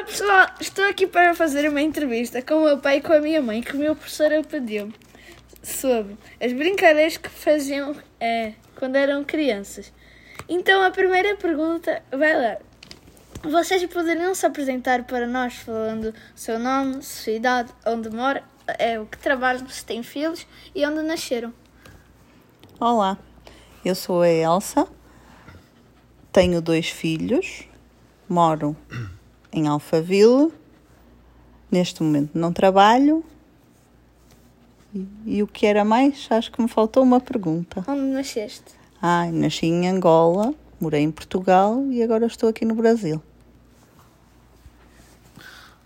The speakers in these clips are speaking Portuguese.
Olá pessoal, estou aqui para fazer uma entrevista com o meu pai e com a minha mãe que o meu professor pediu sobre as brincadeiras que faziam é, quando eram crianças. Então a primeira pergunta vai lá. Vocês poderiam se apresentar para nós falando seu nome, sua idade, onde mora, é, o que trabalham, se têm filhos e onde nasceram. Olá, eu sou a Elsa, tenho dois filhos, moro em Alphaville, neste momento não trabalho. E, e o que era mais? Acho que me faltou uma pergunta. Onde nasceste? Ah, nasci em Angola, morei em Portugal e agora estou aqui no Brasil.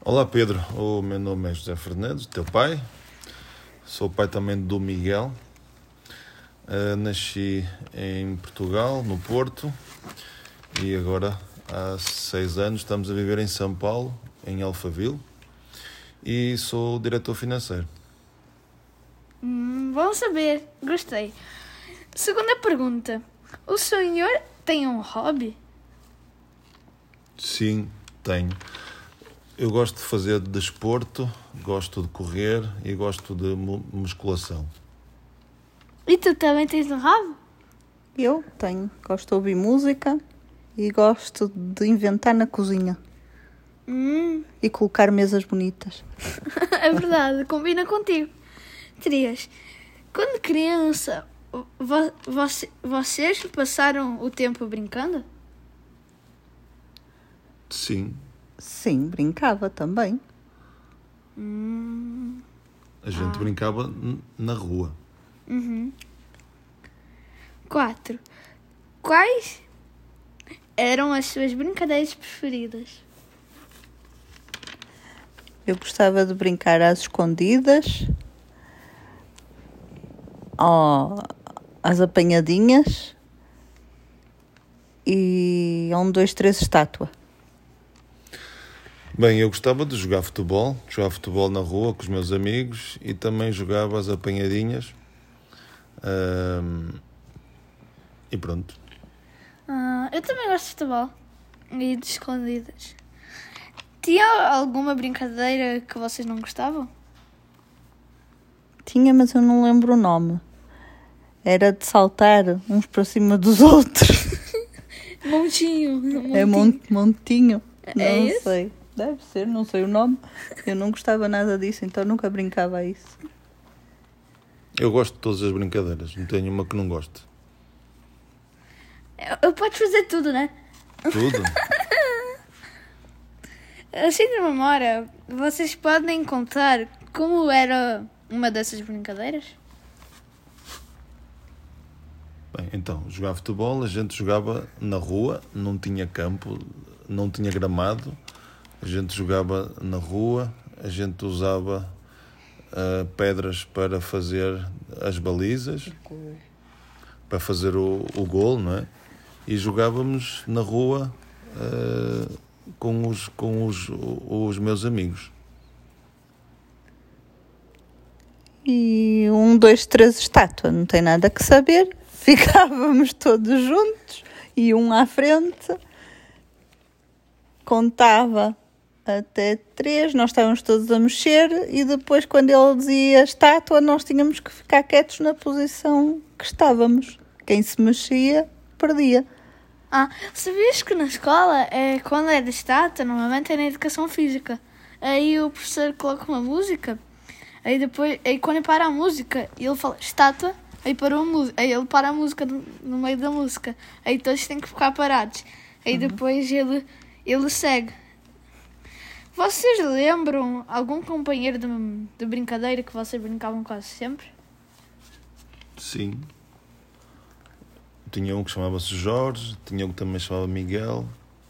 Olá Pedro, o meu nome é José Fernandes, teu pai. Sou pai também do Miguel. Uh, nasci em Portugal, no Porto, e agora há seis anos estamos a viver em São Paulo, em Alphaville, e sou diretor financeiro. Hum, bom saber, gostei. Segunda pergunta: O senhor tem um hobby? Sim, tenho. Eu gosto de fazer desporto, gosto de correr e gosto de musculação. E tu também tens um hobby? Eu tenho. Gosto de ouvir música e gosto de inventar na cozinha. Hum. E colocar mesas bonitas. é verdade, combina contigo. Trias, quando criança, vo vocês passaram o tempo brincando? Sim. Sim, brincava também. Hum. A gente ah. brincava na rua. Uhum. Quatro. Quais eram as suas brincadeiras preferidas? Eu gostava de brincar às escondidas, oh, às apanhadinhas e um, dois, três estátua. Bem, eu gostava de jogar futebol, jogar futebol na rua com os meus amigos e também jogava as apanhadinhas. Um, e pronto. Eu também gosto de futebol e de escondidas. Tinha alguma brincadeira que vocês não gostavam? Tinha, mas eu não lembro o nome. Era de saltar uns para cima dos outros. montinho, montinho. É mont, montinho. É não isso? sei. Deve ser, não sei o nome. Eu não gostava nada disso, então nunca brincava a isso. Eu gosto de todas as brincadeiras, não tenho uma que não gosto. Eu, eu posso fazer tudo, né? Tudo? assim de memória, vocês podem contar como era uma dessas brincadeiras? Bem, então, jogar futebol, a gente jogava na rua, não tinha campo, não tinha gramado, a gente jogava na rua, a gente usava uh, pedras para fazer as balizas, para fazer o, o gol, não é? E jogávamos na rua uh, com, os, com os, os meus amigos. E um, dois, três estátua, não tem nada que saber. Ficávamos todos juntos e um à frente contava até três, nós estávamos todos a mexer e depois, quando ele dizia estátua, nós tínhamos que ficar quietos na posição que estávamos. Quem se mexia, perdia. Ah, sabias que na escola, é, quando é de estátua, normalmente é na educação física. Aí o professor coloca uma música, aí depois, aí quando ele para a música, ele fala estátua, aí parou a música, aí ele para a música no, no meio da música, aí todos têm que ficar parados. Aí uhum. depois ele, ele segue. Vocês lembram algum companheiro de, de brincadeira que vocês brincavam quase sempre? Sim. Tinha um que chamava-se Jorge, tinha um que também chamava Miguel,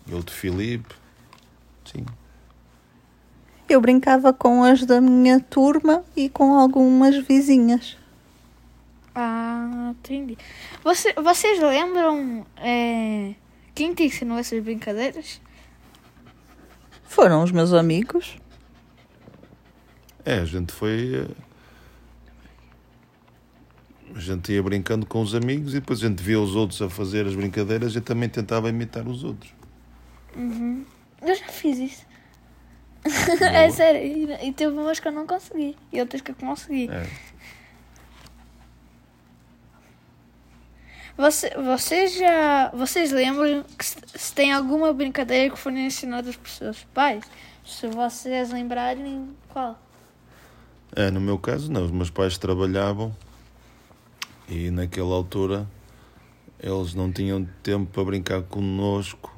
e outro Filipe. Sim. Eu brincava com as da minha turma e com algumas vizinhas. Ah, entendi. Você, vocês lembram é, quem te ensinou essas brincadeiras? Foram os meus amigos. É, a gente foi. A gente ia brincando com os amigos e depois a gente via os outros a fazer as brincadeiras e também tentava imitar os outros. Uhum. Eu já fiz isso. é sério. E, e teve umas que eu não consegui. E outras que eu consegui. É. Você, vocês já. Vocês lembram que se, se tem alguma brincadeira que foram ensinadas por seus pais? Se vocês lembrarem, qual? É, no meu caso não, os meus pais trabalhavam e naquela altura eles não tinham tempo para brincar connosco,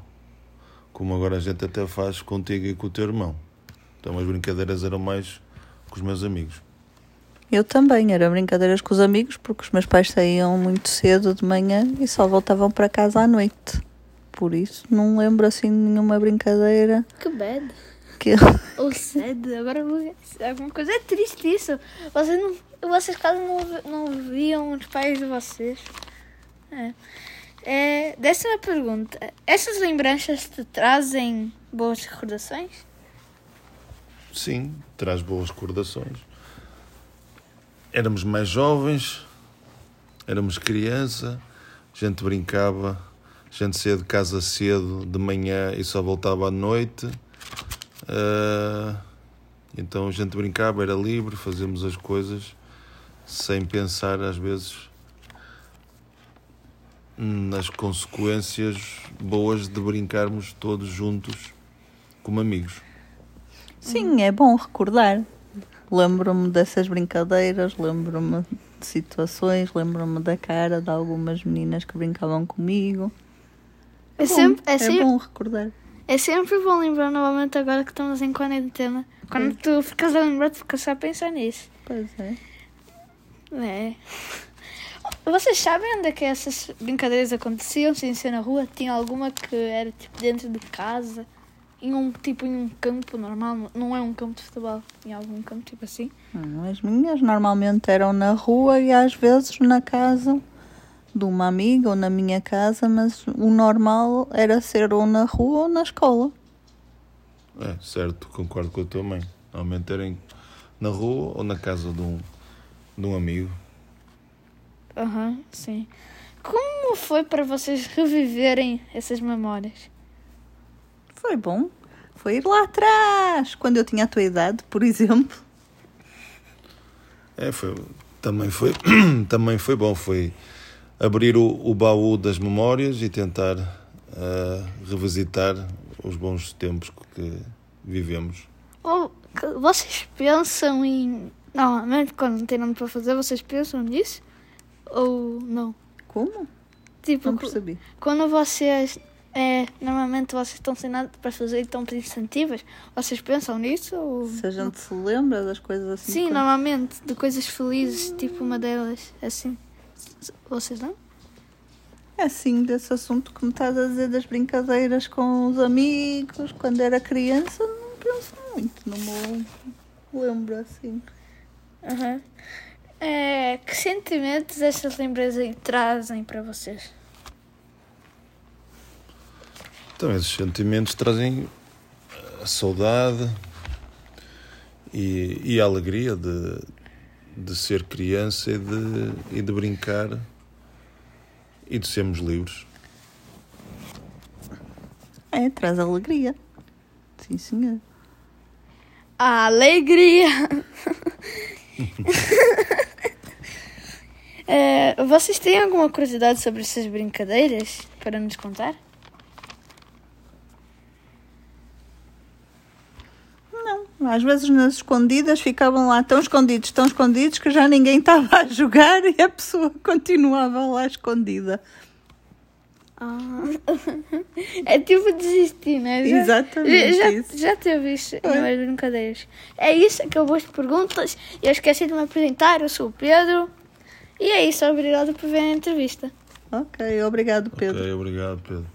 como agora a gente até faz contigo e com o teu irmão. Então as brincadeiras eram mais com os meus amigos. Eu também, era brincadeiras com os amigos, porque os meus pais saíam muito cedo de manhã e só voltavam para casa à noite. Por isso, não lembro assim nenhuma brincadeira Que bad. Que sad. Agora vou. Alguma coisa é triste isso. Vocês, não, vocês quase não, não viam os pais de vocês. É. é. Décima pergunta. Essas lembranças te trazem boas recordações? Sim, traz boas recordações. Éramos mais jovens, éramos criança, a gente brincava, a gente saía de casa cedo, de manhã e só voltava à noite. Ah, então a gente brincava, era livre, fazíamos as coisas sem pensar às vezes nas consequências boas de brincarmos todos juntos como amigos. Sim, é bom recordar. Lembro-me dessas brincadeiras, lembro-me de situações, lembro-me da cara de algumas meninas que brincavam comigo. É, Bom, sempre, é, é sempre, bom recordar. É sempre bom lembrar novamente agora que estamos em quarentena. Quando tu ficas a lembrar, tu ficas só a pensar nisso. Pois é. É. Vocês sabem onde é que essas brincadeiras aconteciam sem ser na rua? Tinha alguma que era tipo dentro de casa? Em um tipo em um campo normal? Não é um campo de futebol, em algum campo tipo assim? Hum, As minhas normalmente eram na rua e às vezes na casa de uma amiga ou na minha casa, mas o normal era ser ou na rua ou na escola. É, certo, concordo com a tua mãe. Normalmente era na rua ou na casa de um, de um amigo. Aham, sim. Como foi para vocês reviverem essas memórias? Foi bom. Foi ir lá atrás, quando eu tinha a tua idade, por exemplo. É, foi, também, foi, também foi bom. Foi abrir o, o baú das memórias e tentar ah, revisitar os bons tempos que vivemos. Ou que- vocês pensam em. Normalmente, quando não tem nada para fazer, vocês pensam nisso? Ou não? Como? Tipo, Não percebi. quando vocês. É, normalmente vocês estão sem nada para fazer e estão pensativas, vocês pensam nisso? Ou... Se a gente se lembra das coisas assim. Sim, quando- normalmente, de coisas felizes, tipo uma delas, assim. Vocês não? É assim, desse assunto que me estás a dizer das brincadeiras com os amigos, quando era criança, não penso muito, não me lembro assim. Aham. É, que sentimentos estas lembranças trazem para vocês? Então, esses sentimentos trazem a saudade e, e a alegria de, de ser criança e de, e de brincar e de sermos livres. É, traz alegria. Sim, senhor. A alegria! É, vocês têm alguma curiosidade sobre essas brincadeiras para nos contar? Não, às vezes nas escondidas ficavam lá tão escondidos, tão escondidos que já ninguém estava a jogar e a pessoa continuava lá escondida. Ah. É tipo desistir, né? Já- Exatamente Já, isso. já em Foi. umas brincadeiras. É isso, acabou as perguntas. Eu esqueci de me apresentar, eu sou o Pedro. E é isso, obrigado por ver a entrevista. Ok, obrigado, Pedro. Ok, obrigado, Pedro.